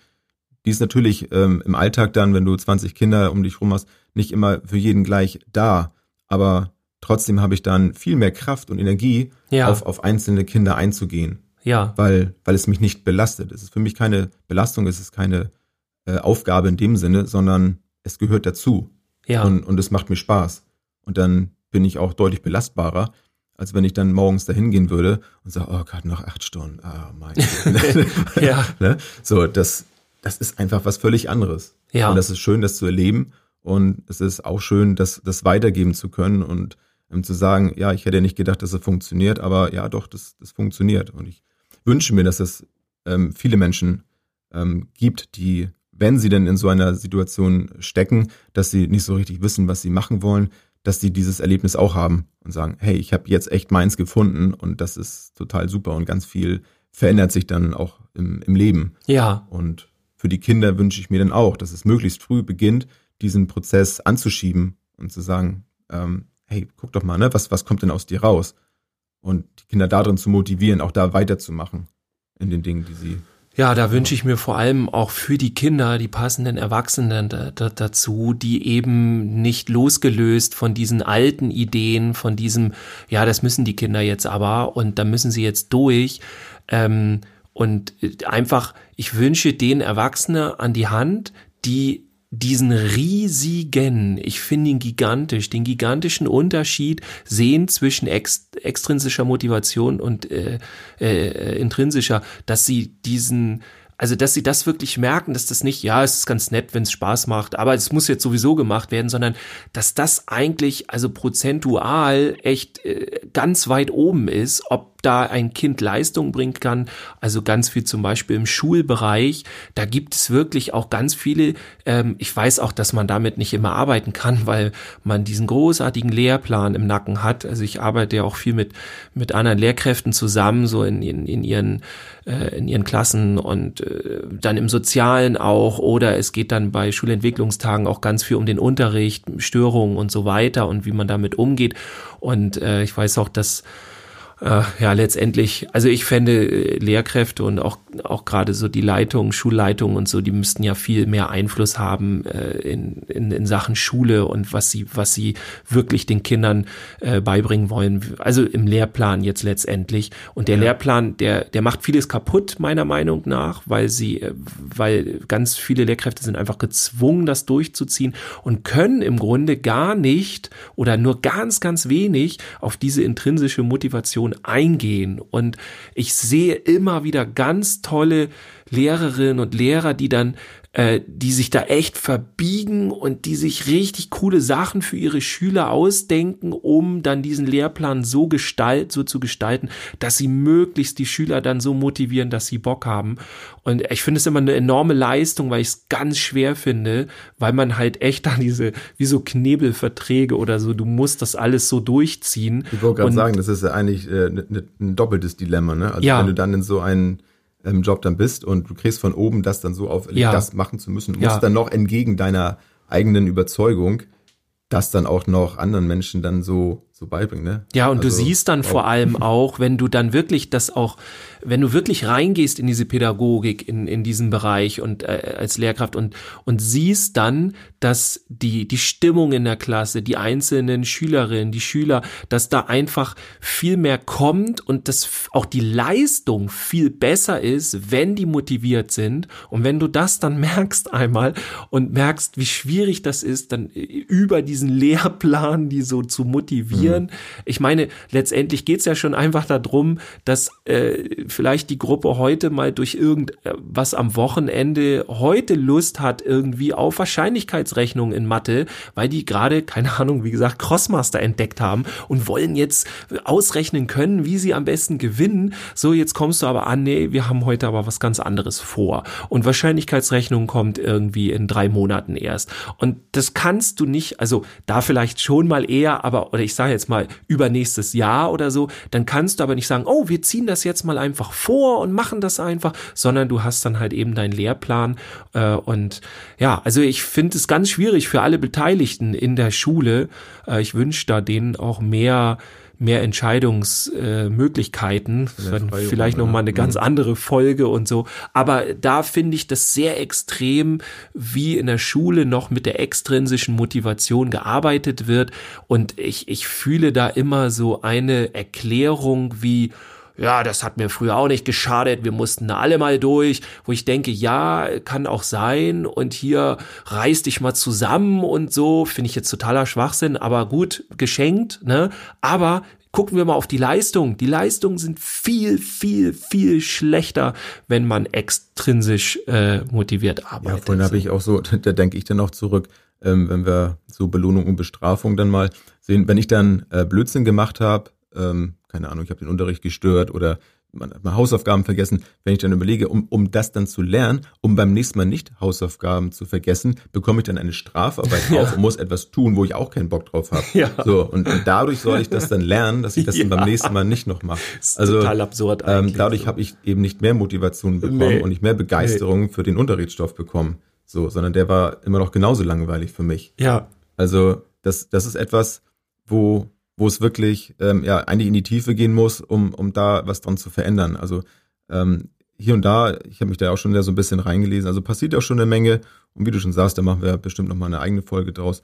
Die ist natürlich ähm, im Alltag dann, wenn du 20 Kinder um dich rum hast, nicht immer für jeden gleich da. Aber trotzdem habe ich dann viel mehr Kraft und Energie, Ja. auf, auf einzelne Kinder einzugehen, Ja. weil, weil es mich nicht belastet. Es ist für mich keine Belastung, es ist keine äh, Aufgabe in dem Sinne, sondern es gehört dazu. Ja. Und, und es macht mir Spaß. Und dann bin ich auch deutlich belastbarer, als wenn ich dann morgens dahin gehen würde und sage, oh Gott, noch acht Stunden. Ah, mein Gott. Ja. ne? So, das, das ist einfach was völlig anderes. Ja. Und das ist schön, das zu erleben. Und es ist auch schön, das, das weitergeben zu können und ähm, zu sagen, ja, ich hätte nicht gedacht, dass es funktioniert, aber ja, doch, das, das funktioniert. Und ich wünsche mir, dass es ähm, viele Menschen ähm, gibt, die, wenn sie denn in so einer Situation stecken, dass sie nicht so richtig wissen, was sie machen wollen, dass sie dieses Erlebnis auch haben und sagen, hey, ich habe jetzt echt meins gefunden und das ist total super und ganz viel verändert sich dann auch im, im Leben. Ja. Und für die Kinder wünsche ich mir dann auch, dass es möglichst früh beginnt, diesen Prozess anzuschieben und zu sagen, ähm, hey, guck doch mal, ne, was, was kommt denn aus dir raus? Und die Kinder darin zu motivieren, auch da weiterzumachen in den Dingen, die sie. Ja, da wünsche ich mir vor allem auch für die Kinder die passenden Erwachsenen da, da, dazu, die eben nicht losgelöst von diesen alten Ideen, von diesem, ja, das müssen die Kinder jetzt aber und da müssen sie jetzt durch. Ähm, und einfach, ich wünsche den Erwachsene an die Hand, die diesen riesigen, ich finde ihn gigantisch, den gigantischen Unterschied sehen zwischen ex, extrinsischer Motivation und äh, äh, intrinsischer, dass sie diesen also, dass sie das wirklich merken, dass das nicht, ja, es ist ganz nett, wenn es Spaß macht, aber es muss jetzt sowieso gemacht werden, sondern dass das eigentlich, also prozentual echt äh, ganz weit oben ist, ob da ein Kind Leistung bringen kann. Also ganz viel zum Beispiel im Schulbereich. Da gibt es wirklich auch ganz viele. Ähm, ich weiß auch, dass man damit nicht immer arbeiten kann, weil man diesen großartigen Lehrplan im Nacken hat. Also ich arbeite ja auch viel mit, mit anderen Lehrkräften zusammen, so in, in, in ihren äh, in ihren Klassen und äh, dann im Sozialen auch oder es geht dann bei Schulentwicklungstagen auch ganz viel um den Unterricht, Störungen und so weiter und wie man damit umgeht. Und äh, ich weiß auch, dass äh, ja letztendlich, also ich fände äh, Lehrkräfte und auch auch gerade so die Leitung, Schulleitung und so, die müssten ja viel mehr Einfluss haben äh, in, in, in Sachen Schule und was sie was sie wirklich den Kindern äh, beibringen wollen. Also im Lehrplan jetzt letztendlich und der ja. Lehrplan, der der macht vieles kaputt meiner Meinung nach, weil sie äh, weil ganz viele Lehrkräfte sind einfach gezwungen, das durchzuziehen und können im Grunde gar nicht oder nur ganz ganz wenig auf diese intrinsische Motivation Situation eingehen. Und ich sehe immer wieder ganz tolle Lehrerinnen und Lehrer, die dann äh, die sich da echt verbiegen und die sich richtig coole Sachen für ihre Schüler ausdenken, um dann diesen Lehrplan so gestalt, so zu gestalten, dass sie möglichst die Schüler dann so motivieren, dass sie Bock haben. Und ich finde es immer eine enorme Leistung, weil ich es ganz schwer finde, weil man halt echt da diese, wie so Knebelverträge oder so, du musst das alles so durchziehen. Ich wollte gerade sagen, das ist ja eigentlich äh, ne, ne, ein doppeltes Dilemma, ne? Also ja. wenn du dann in so einen ähm, Job dann bist und du kriegst von oben das dann so auferlegt, ja. das machen zu müssen. Musst ja. dann noch entgegen deiner eigenen Überzeugung das dann auch noch anderen Menschen dann so so beibringen, ne? Ja, und also, du siehst dann vor allem auch, wenn du dann wirklich das auch, wenn du wirklich reingehst in diese Pädagogik, in, in diesen Bereich und äh, als Lehrkraft und, und siehst dann, dass die, die Stimmung in der Klasse, die einzelnen Schülerinnen, die Schüler, dass da einfach viel mehr kommt und dass auch die Leistung viel besser ist, wenn die motiviert sind. Und wenn du das dann merkst einmal und merkst, wie schwierig das ist, dann über diesen Lehrplan, die so zu motivieren, passieren. Mhm. Ich meine, letztendlich geht's ja schon einfach darum, dass äh, vielleicht die Gruppe heute mal durch irgendwas am Wochenende heute Lust hat irgendwie auf Wahrscheinlichkeitsrechnung in Mathe, weil die gerade, keine Ahnung, wie gesagt, Crossmaster entdeckt haben und wollen jetzt ausrechnen können, wie sie am besten gewinnen. So, jetzt kommst du aber an, nee, wir haben heute aber was ganz anderes vor. Und Wahrscheinlichkeitsrechnung kommt irgendwie in drei Monaten erst. Und das kannst du nicht, also da vielleicht schon mal eher, aber, oder ich sage jetzt jetzt mal übernächstes Jahr oder so, dann kannst du aber nicht sagen, oh, wir ziehen das jetzt mal einfach vor und machen das einfach, sondern du hast dann halt eben deinen Lehrplan äh, und ja, also ich finde es ganz schwierig für alle Beteiligten in der Schule. Äh, ich wünsche da denen auch mehr mehr Entscheidungsmöglichkeiten. Äh, vielleicht noch mal eine ganz mhm. andere Folge und so. Aber da finde ich das sehr extrem, wie in der Schule noch mit der extrinsischen Motivation gearbeitet wird. Und ich, ich fühle da immer so eine Erklärung wie, ja, das hat mir früher auch nicht geschadet, wir mussten da alle mal durch, wo ich denke, ja, kann auch sein und hier reiß dich mal zusammen und so, finde ich jetzt totaler Schwachsinn, aber gut, geschenkt, ne? Aber gucken wir mal auf die Leistung. Die Leistungen sind viel, viel, viel schlechter, wenn man extrinsisch äh, motiviert arbeitet. Ja, vorhin habe ich auch so, da denke ich dann auch zurück, ähm, wenn wir so Belohnung und Bestrafung dann mal sehen. Wenn ich dann äh, Blödsinn gemacht habe, ähm, keine Ahnung, ich habe den Unterricht gestört oder man hat mal Hausaufgaben vergessen. Wenn ich dann überlege, um, um das dann zu lernen, um beim nächsten Mal nicht Hausaufgaben zu vergessen, bekomme ich dann eine Strafarbeit drauf ja. und muss etwas tun, wo ich auch keinen Bock drauf habe. Ja. So, und, und, dadurch soll ich das dann lernen, dass ich das ja. dann beim nächsten Mal nicht noch mache. Also total absurd ähm, dadurch habe ich eben nicht mehr Motivation bekommen nee. und nicht mehr Begeisterung nee. für den Unterrichtsstoff bekommen. So, sondern der war immer noch genauso langweilig für mich. Ja. Also das, das ist etwas, wo wo es wirklich ähm, ja eigentlich in die Tiefe gehen muss, um, um da was dran zu verändern. Also ähm, hier und da, ich habe mich da auch schon so ein bisschen reingelesen, also passiert auch schon eine Menge und wie du schon sagst, da machen wir bestimmt nochmal eine eigene Folge draus.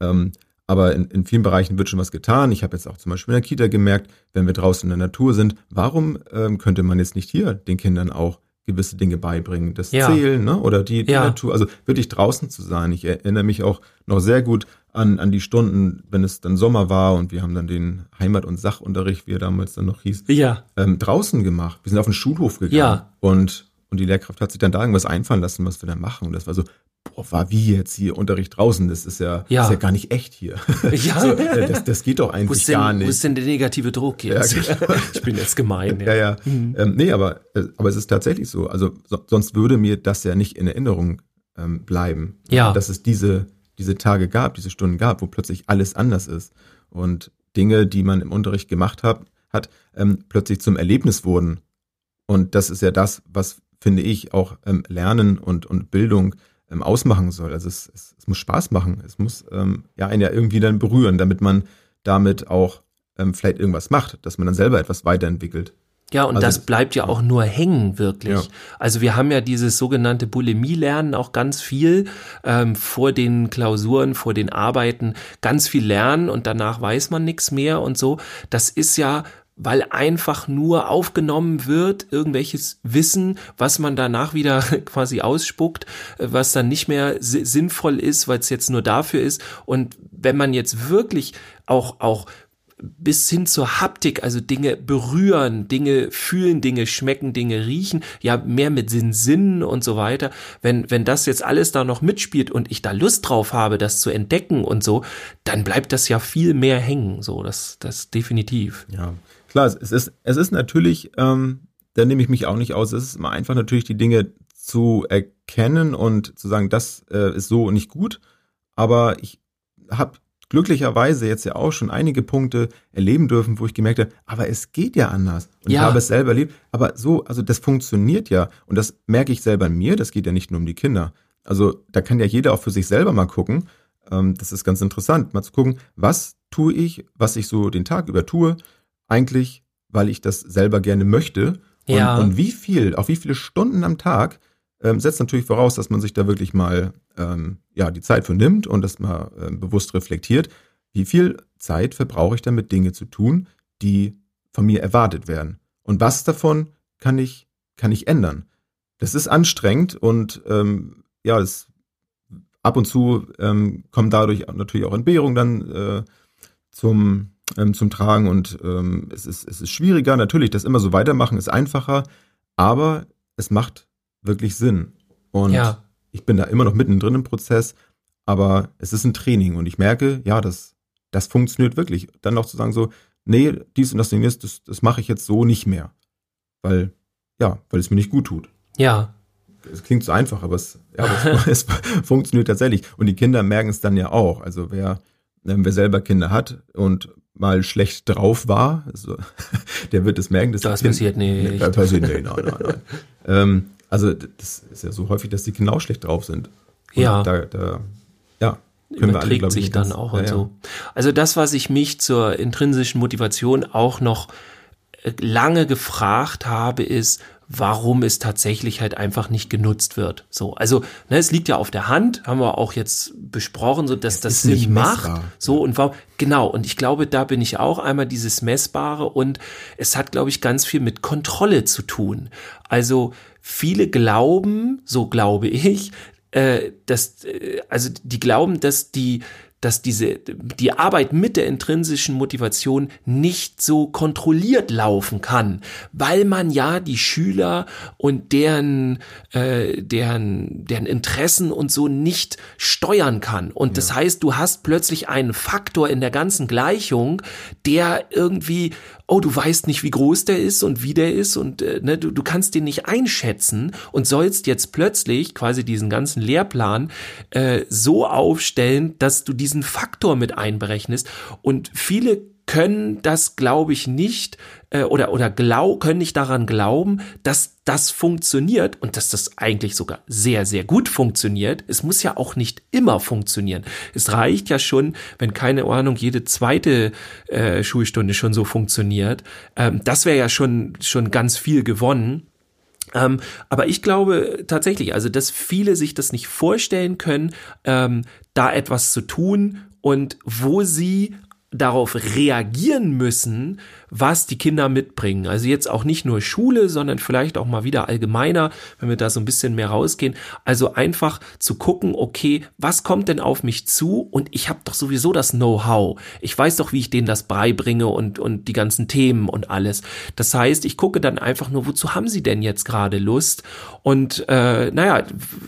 Ähm, aber in, in vielen Bereichen wird schon was getan. Ich habe jetzt auch zum Beispiel in der Kita gemerkt, wenn wir draußen in der Natur sind, warum ähm, könnte man jetzt nicht hier den Kindern auch gewisse Dinge beibringen. Das ja. Zählen, ne? Oder die, die ja. Natur, also wirklich draußen zu sein. Ich erinnere mich auch noch sehr gut an, an die Stunden, wenn es dann Sommer war und wir haben dann den Heimat- und Sachunterricht, wie er damals dann noch hieß, ja. ähm, draußen gemacht. Wir sind auf den Schulhof gegangen ja. und, und die Lehrkraft hat sich dann da irgendwas einfallen lassen, was wir da machen. Und das war so, boah, war wie jetzt hier Unterricht draußen? Das ist ja, ja. Ist ja gar nicht echt hier. Ja. so, das, das geht doch eigentlich denn, gar nicht. Wo ist denn der negative Druck jetzt? Ja, genau. ich bin jetzt gemein. Ja, ja. ja. Mhm. Ähm, nee, aber, äh, aber es ist tatsächlich so. Also so, sonst würde mir das ja nicht in Erinnerung ähm, bleiben. Ja. Dass es diese, diese Tage gab, diese Stunden gab, wo plötzlich alles anders ist. Und Dinge, die man im Unterricht gemacht hat, hat ähm, plötzlich zum Erlebnis wurden. Und das ist ja das, was, finde ich, auch ähm, Lernen und, und Bildung ähm, ausmachen soll. Also es, es, es muss Spaß machen. Es muss ähm, ja einen ja irgendwie dann berühren, damit man damit auch ähm, vielleicht irgendwas macht, dass man dann selber etwas weiterentwickelt. Ja, und also das bleibt ja auch nur hängen, wirklich. Ja. Also wir haben ja dieses sogenannte Bulimie-Lernen auch ganz viel ähm, vor den Klausuren, vor den Arbeiten, ganz viel lernen und danach weiß man nichts mehr und so. Das ist ja weil einfach nur aufgenommen wird, irgendwelches Wissen, was man danach wieder quasi ausspuckt, äh, was dann nicht mehr sinnvoll ist, weil es jetzt nur dafür ist. Und wenn man jetzt wirklich auch, auch bis hin zur Haptik, also Dinge berühren, Dinge fühlen, Dinge schmecken, Dinge riechen, ja mehr mit den Sinnen und so weiter. Wenn, wenn das jetzt alles da noch mitspielt und ich da Lust drauf habe, das zu entdecken und so, dann bleibt das ja viel mehr hängen, so, das, das definitiv. Ja, klar, es ist, es ist natürlich, ähm, da nehme ich mich auch nicht aus, es ist immer einfach natürlich die Dinge zu erkennen und zu sagen, das äh, ist so nicht gut, aber ich habe glücklicherweise jetzt ja auch schon einige Punkte erleben dürfen, wo ich gemerkt habe, aber es geht ja anders. Und ja. ich habe es selber erlebt. Aber so, also das funktioniert ja. Und das merke ich selber an mir. Das geht ja nicht nur um die Kinder. Also da kann ja jeder auch für sich selber mal gucken. Ähm, das ist ganz interessant, mal zu gucken, was tue ich, was ich so den Tag über tue, eigentlich, weil ich das selber gerne möchte. Und, ja. und wie viel, auch wie viele Stunden am Tag ähm, setzt natürlich voraus, dass man sich da wirklich mal ähm, ja, die Zeit für nimmt und das mal äh, bewusst reflektiert. Wie viel Zeit verbrauche ich damit, Dinge zu tun, die von mir erwartet werden? Und was davon kann ich, kann ich ändern? Das ist anstrengend und ähm, ja, es ab und zu ähm, kommen dadurch natürlich auch Entbehrungen dann äh, zum, ähm, zum Tragen und ähm, es, ist, es ist schwieriger. Natürlich, das immer so weitermachen ist einfacher, aber es macht wirklich Sinn. Und ja. ich bin da immer noch mittendrin im Prozess, aber es ist ein Training und ich merke, ja, das, das funktioniert wirklich. Dann noch zu sagen so, nee, dies und das Ding ist, das, das mache ich jetzt so nicht mehr. Weil, ja, weil es mir nicht gut tut. Ja. Es klingt so einfach, aber es, ja, aber es, es funktioniert tatsächlich. Und die Kinder merken es dann ja auch. Also wer, ähm, wer selber Kinder hat und mal schlecht drauf war, also, der wird es merken. Dass das passiert nicht. Nee, passiert nicht, nein, nein, nein. ähm, also das ist ja so häufig, dass die genau schlecht drauf sind. Und ja. Da, da, ja. Können wir alle, sich dann auch ja, und so. Also das, was ich mich zur intrinsischen Motivation auch noch äh, lange gefragt habe, ist, warum es tatsächlich halt einfach nicht genutzt wird. So, also ne, es liegt ja auf der Hand, haben wir auch jetzt besprochen, so dass es das Sinn macht. So und warum genau. Und ich glaube, da bin ich auch einmal dieses messbare und es hat, glaube ich, ganz viel mit Kontrolle zu tun. Also viele glauben, so glaube ich, äh, dass äh, also die glauben, dass die dass diese, die Arbeit mit der intrinsischen Motivation nicht so kontrolliert laufen kann, weil man ja die Schüler und deren, äh, deren, deren Interessen und so nicht steuern kann. Und ja. das heißt, du hast plötzlich einen Faktor in der ganzen Gleichung, der irgendwie oh, du weißt nicht, wie groß der ist und wie der ist und äh, ne, du, du kannst den nicht einschätzen und sollst jetzt plötzlich quasi diesen ganzen Lehrplan äh, so aufstellen, dass du diesen Faktor mit einberechnest. Und viele können das, glaube ich, nicht äh, oder oder glaub, können nicht daran glauben, dass das funktioniert und dass das eigentlich sogar sehr sehr gut funktioniert. Es muss ja auch nicht immer funktionieren. Es reicht ja schon, wenn keine Ahnung jede zweite äh, Schulstunde schon so funktioniert. Ähm, das wäre ja schon schon ganz viel gewonnen. Ähm, aber ich glaube tatsächlich, also dass viele sich das nicht vorstellen können, ähm, da etwas zu tun und wo sie darauf reagieren müssen, was die Kinder mitbringen. Also jetzt auch nicht nur Schule, sondern vielleicht auch mal wieder allgemeiner, wenn wir da so ein bisschen mehr rausgehen. Also einfach zu gucken, okay, was kommt denn auf mich zu? Und ich habe doch sowieso das Know-how. Ich weiß doch, wie ich denen das beibringe und, und die ganzen Themen und alles. Das heißt, ich gucke dann einfach nur, wozu haben sie denn jetzt gerade Lust? Und äh, naja,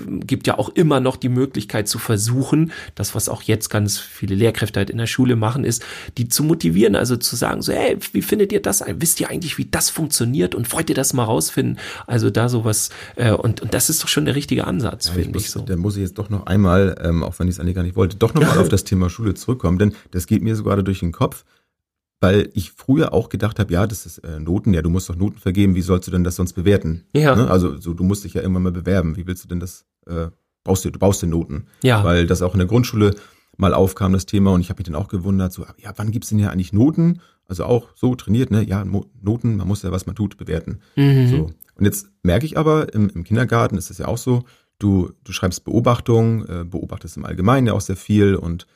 gibt ja auch immer noch die Möglichkeit zu versuchen, das, was auch jetzt ganz viele Lehrkräfte halt in der Schule machen, ist, die zu motivieren, also zu sagen, so, hey, wie findet ihr das? Wisst ihr eigentlich, wie das funktioniert und wollt ihr das mal rausfinden? Also da sowas, äh, und, und das ist doch schon der richtige Ansatz, ja, finde ich, ich so. Da muss ich jetzt doch noch einmal, ähm, auch wenn ich es eigentlich gar nicht wollte, doch nochmal auf das Thema Schule zurückkommen, denn das geht mir so gerade durch den Kopf weil ich früher auch gedacht habe, ja, das ist äh, Noten, ja, du musst doch Noten vergeben, wie sollst du denn das sonst bewerten? Ja. Ne? Also so, du musst dich ja irgendwann mal bewerben, wie willst du denn das, äh, brauchst du, du brauchst den Noten. Ja. Weil das auch in der Grundschule mal aufkam, das Thema, und ich habe mich dann auch gewundert, so, ja, wann gibt's denn hier eigentlich Noten? Also auch so trainiert, ne? Ja, Noten, man muss ja, was man tut, bewerten. Mhm. So. Und jetzt merke ich aber, im, im Kindergarten ist es ja auch so, du, du schreibst Beobachtungen, äh, beobachtest im Allgemeinen ja auch sehr viel und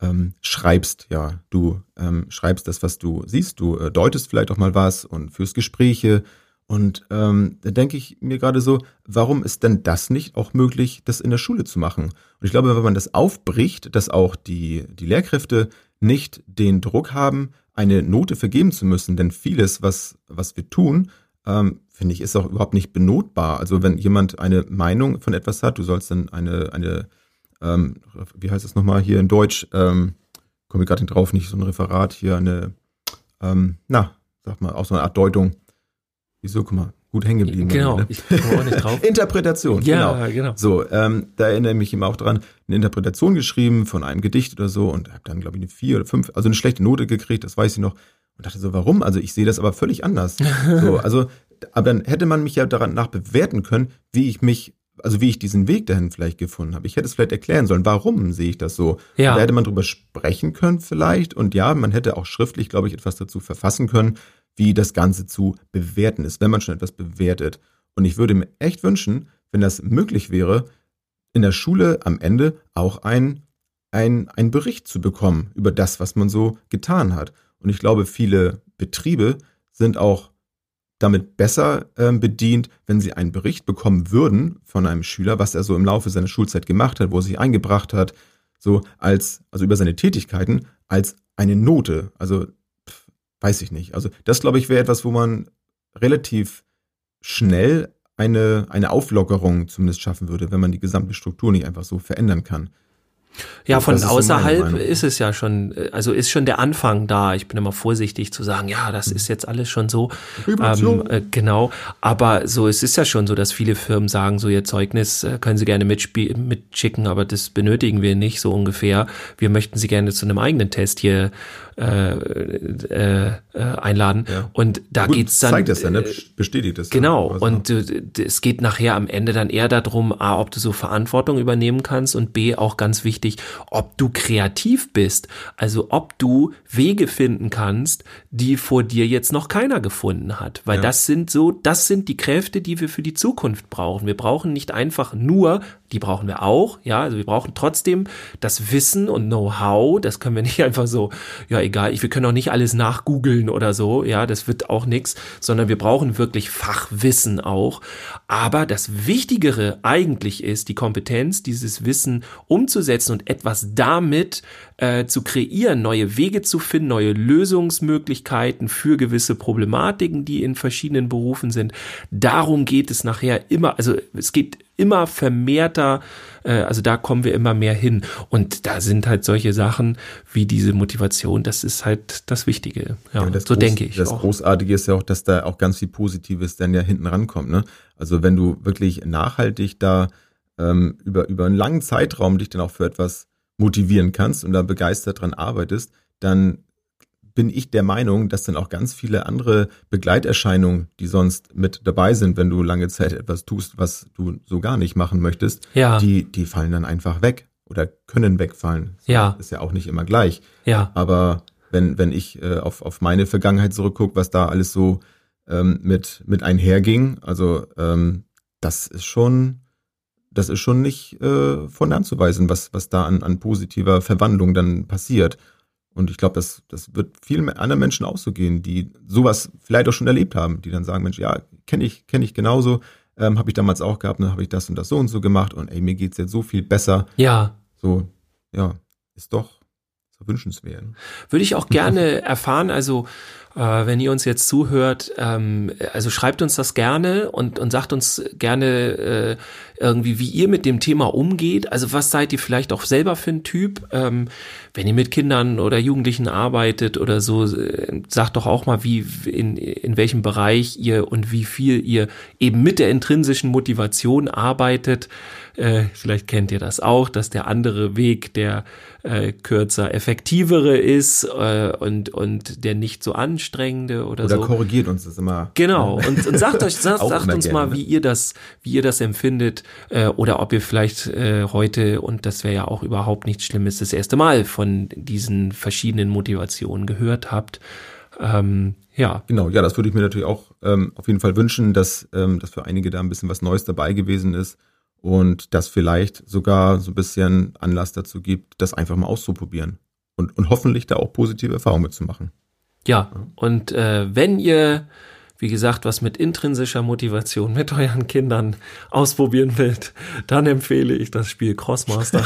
ähm, schreibst, ja, du ähm, schreibst das, was du siehst, du äh, deutest vielleicht auch mal was und führst Gespräche und ähm, da denke ich mir gerade so, warum ist denn das nicht auch möglich, das in der Schule zu machen? Und ich glaube, wenn man das aufbricht, dass auch die, die Lehrkräfte nicht den Druck haben, eine Note vergeben zu müssen, denn vieles, was, was wir tun, ähm, finde ich, ist auch überhaupt nicht benotbar. Also wenn jemand eine Meinung von etwas hat, du sollst dann eine, eine ähm, wie heißt es nochmal hier in Deutsch, ähm, komme ich gerade drauf, nicht so ein Referat, hier eine, ähm, na, sag mal, auch so eine Art Deutung Wieso, guck mal, gut hängen geblieben. Genau, ne? ich komme auch nicht drauf. Interpretation, ja, genau. genau. So, ähm, da erinnere ich mich immer auch dran, eine Interpretation geschrieben von einem Gedicht oder so und habe dann, glaube ich, eine vier oder fünf, also eine schlechte Note gekriegt, das weiß ich noch. Und dachte so, warum? Also ich sehe das aber völlig anders. so, also, aber dann hätte man mich ja daran nach bewerten können, wie ich mich also wie ich diesen Weg dahin vielleicht gefunden habe. Ich hätte es vielleicht erklären sollen, warum sehe ich das so. Ja. da hätte man drüber sprechen können vielleicht. Und ja, man hätte auch schriftlich, glaube ich, etwas dazu verfassen können wie das Ganze zu bewerten ist, wenn man schon etwas bewertet. Und ich würde mir echt wünschen, wenn das möglich wäre, in der Schule am Ende auch ein, ein, ein Bericht zu bekommen über das, was man so getan hat. Und ich glaube, viele Betriebe sind auch damit besser äh, bedient, wenn sie einen Bericht bekommen würden von einem Schüler, was er so im Laufe seiner Schulzeit gemacht hat, wo er sich eingebracht hat, so als, also über seine Tätigkeiten, als eine Note. Also weiß ich nicht. Also das, glaube ich, wäre etwas, wo man relativ schnell eine, eine Auflockerung zumindest schaffen würde, wenn man die gesamte Struktur nicht einfach so verändern kann. Ja, von außerhalb so ist es ja schon, also ist schon der Anfang da. Ich bin immer vorsichtig zu sagen, ja, das ist jetzt alles schon so. Ähm, äh, genau. Aber so, es ist ja schon so, dass viele Firmen sagen, so ihr Zeugnis äh, können Sie gerne mitschicken, aber das benötigen wir nicht, so ungefähr. Wir möchten Sie gerne zu einem eigenen Test hier äh, äh, äh, einladen. Ja. Und da Gut, geht's dann. Zeigt das ja, ne? Bestätigt das. Genau. Also. Und äh, es geht nachher am Ende dann eher darum, A, ob du so Verantwortung übernehmen kannst und B, auch ganz wichtig, ob du kreativ bist. Also ob du Wege finden kannst, die vor dir jetzt noch keiner gefunden hat. Weil ja. das sind so, das sind die Kräfte, die wir für die Zukunft brauchen. Wir brauchen nicht einfach nur, die brauchen wir auch, ja, also wir brauchen trotzdem das Wissen und Know-how. Das können wir nicht einfach so, ja, egal, ich, wir können auch nicht alles nachgoogeln oder so, ja, das wird auch nichts, sondern wir brauchen wirklich Fachwissen auch. Aber das Wichtigere eigentlich ist, die Kompetenz, dieses Wissen umzusetzen und etwas damit äh, zu kreieren, neue Wege zu finden, neue Lösungsmöglichkeiten für gewisse Problematiken, die in verschiedenen Berufen sind. Darum geht es nachher immer, also es geht immer vermehrter, äh, also da kommen wir immer mehr hin. Und da sind halt solche Sachen wie diese Motivation, das ist halt das Wichtige. Ja, Ja, das so Groß- denke ich. Das auch. Großartige ist ja auch, dass da auch ganz viel Positives dann ja hinten rankommt. Ne? Also wenn du wirklich nachhaltig da ähm, über, über einen langen Zeitraum dich dann auch für etwas motivieren kannst und da begeistert dran arbeitest, dann bin ich der Meinung, dass dann auch ganz viele andere Begleiterscheinungen, die sonst mit dabei sind, wenn du lange Zeit etwas tust, was du so gar nicht machen möchtest, Ja. die, die fallen dann einfach weg oder können wegfallen. Ja. Ist ja auch nicht immer gleich. Ja, Aber wenn, wenn ich äh, auf, auf meine Vergangenheit zurückgucke, was da alles so ähm, mit, mit einherging, also ähm, das ist schon, das ist schon nicht äh, von der Hand zu weisen, was, was da an, an positiver Verwandlung dann passiert. Und ich glaube, das, das wird vielen anderen Menschen auch so gehen, die sowas vielleicht auch schon erlebt haben, die dann sagen, Mensch, ja, kenne ich, kenne ich genauso, ähm, habe ich damals auch gehabt, dann habe ich das und das so und so gemacht und ey, mir geht's jetzt so viel besser. ja. So, ja, ist doch wünschenswert. Würde ich auch gerne erfahren, also äh, wenn ihr uns jetzt zuhört, ähm, also schreibt uns das gerne und, und sagt uns gerne äh, irgendwie, wie ihr mit dem Thema umgeht. Also was seid ihr vielleicht auch selber für ein Typ? Ähm, wenn ihr mit Kindern oder Jugendlichen arbeitet oder so, äh, sagt doch auch mal, wie in, in welchem Bereich ihr und wie viel ihr eben mit der intrinsischen Motivation arbeitet. Äh, vielleicht kennt ihr das auch, dass der andere Weg der äh, kürzer effektivere ist äh, und, und der nicht so anstrengende oder, Oder so. korrigiert uns das immer. Genau. Und, und sagt euch, sagt, sagt uns gerne, mal, ne? wie ihr das, wie ihr das empfindet, äh, oder ob ihr vielleicht äh, heute, und das wäre ja auch überhaupt nichts Schlimmes, das erste Mal von diesen verschiedenen Motivationen gehört habt. Ähm, ja, Genau, ja, das würde ich mir natürlich auch ähm, auf jeden Fall wünschen, dass, ähm, dass für einige da ein bisschen was Neues dabei gewesen ist und das vielleicht sogar so ein bisschen Anlass dazu gibt, das einfach mal auszuprobieren und, und hoffentlich da auch positive Erfahrungen mitzumachen. ja. Und äh, wenn ihr wie gesagt, was mit intrinsischer Motivation mit euren Kindern ausprobieren wollt, dann empfehle ich das Spiel Crossmaster.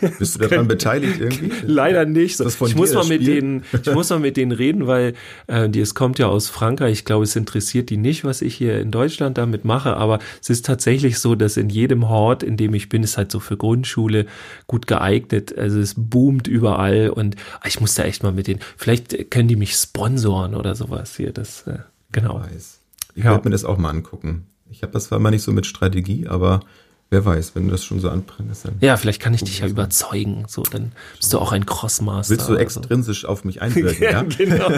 Bist du daran beteiligt irgendwie? Leider nicht. So, ich muss mal mit denen, ich muss mal mit denen reden, weil äh, die, es kommt ja aus Frankreich. Ich glaube, es interessiert die nicht, was ich hier in Deutschland damit mache. Aber es ist tatsächlich so, dass in jedem Hort, in dem ich bin, ist halt so für Grundschule gut geeignet. Also es boomt überall und ah, ich muss da echt mal mit denen. Vielleicht können die mich sponsoren oder sowas hier. Das äh, genau. weiß. Ich Ja. werde mir das auch mal angucken. Ich habe das zwar mal nicht so mit Strategie, aber wer weiß, wenn du das schon so anprangst, dann Ja, vielleicht kann ich dich ja überzeugen. So, dann bist du auch ein Crossmaster. willst du oder so. extrinsisch auf mich einwirken, ja? genau.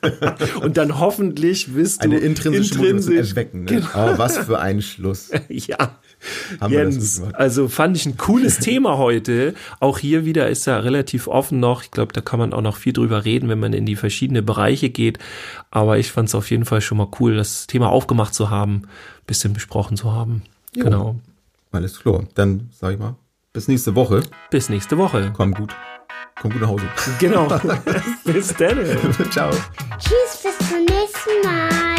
Und dann hoffentlich bist du Eine intrinsische Motivation intrinsisch. erwecken. Ne? Genau. Oh, was für ein Schluss. Ja. Haben wir das Jens, also fand ich ein cooles Thema heute. Auch hier wieder ist er relativ offen noch. Ich glaube, da kann man auch noch viel drüber reden, wenn man in die verschiedenen Bereiche geht. Aber ich fand es auf jeden Fall schon mal cool, das Thema aufgemacht zu haben, bisschen besprochen zu haben. Genau. Alles klar. Dann sag ich mal, bis nächste Woche. Bis nächste Woche. Komm gut. Komm gut nach Hause. Genau. Bis dann. Ciao. Tschüss, bis zum nächsten Mal.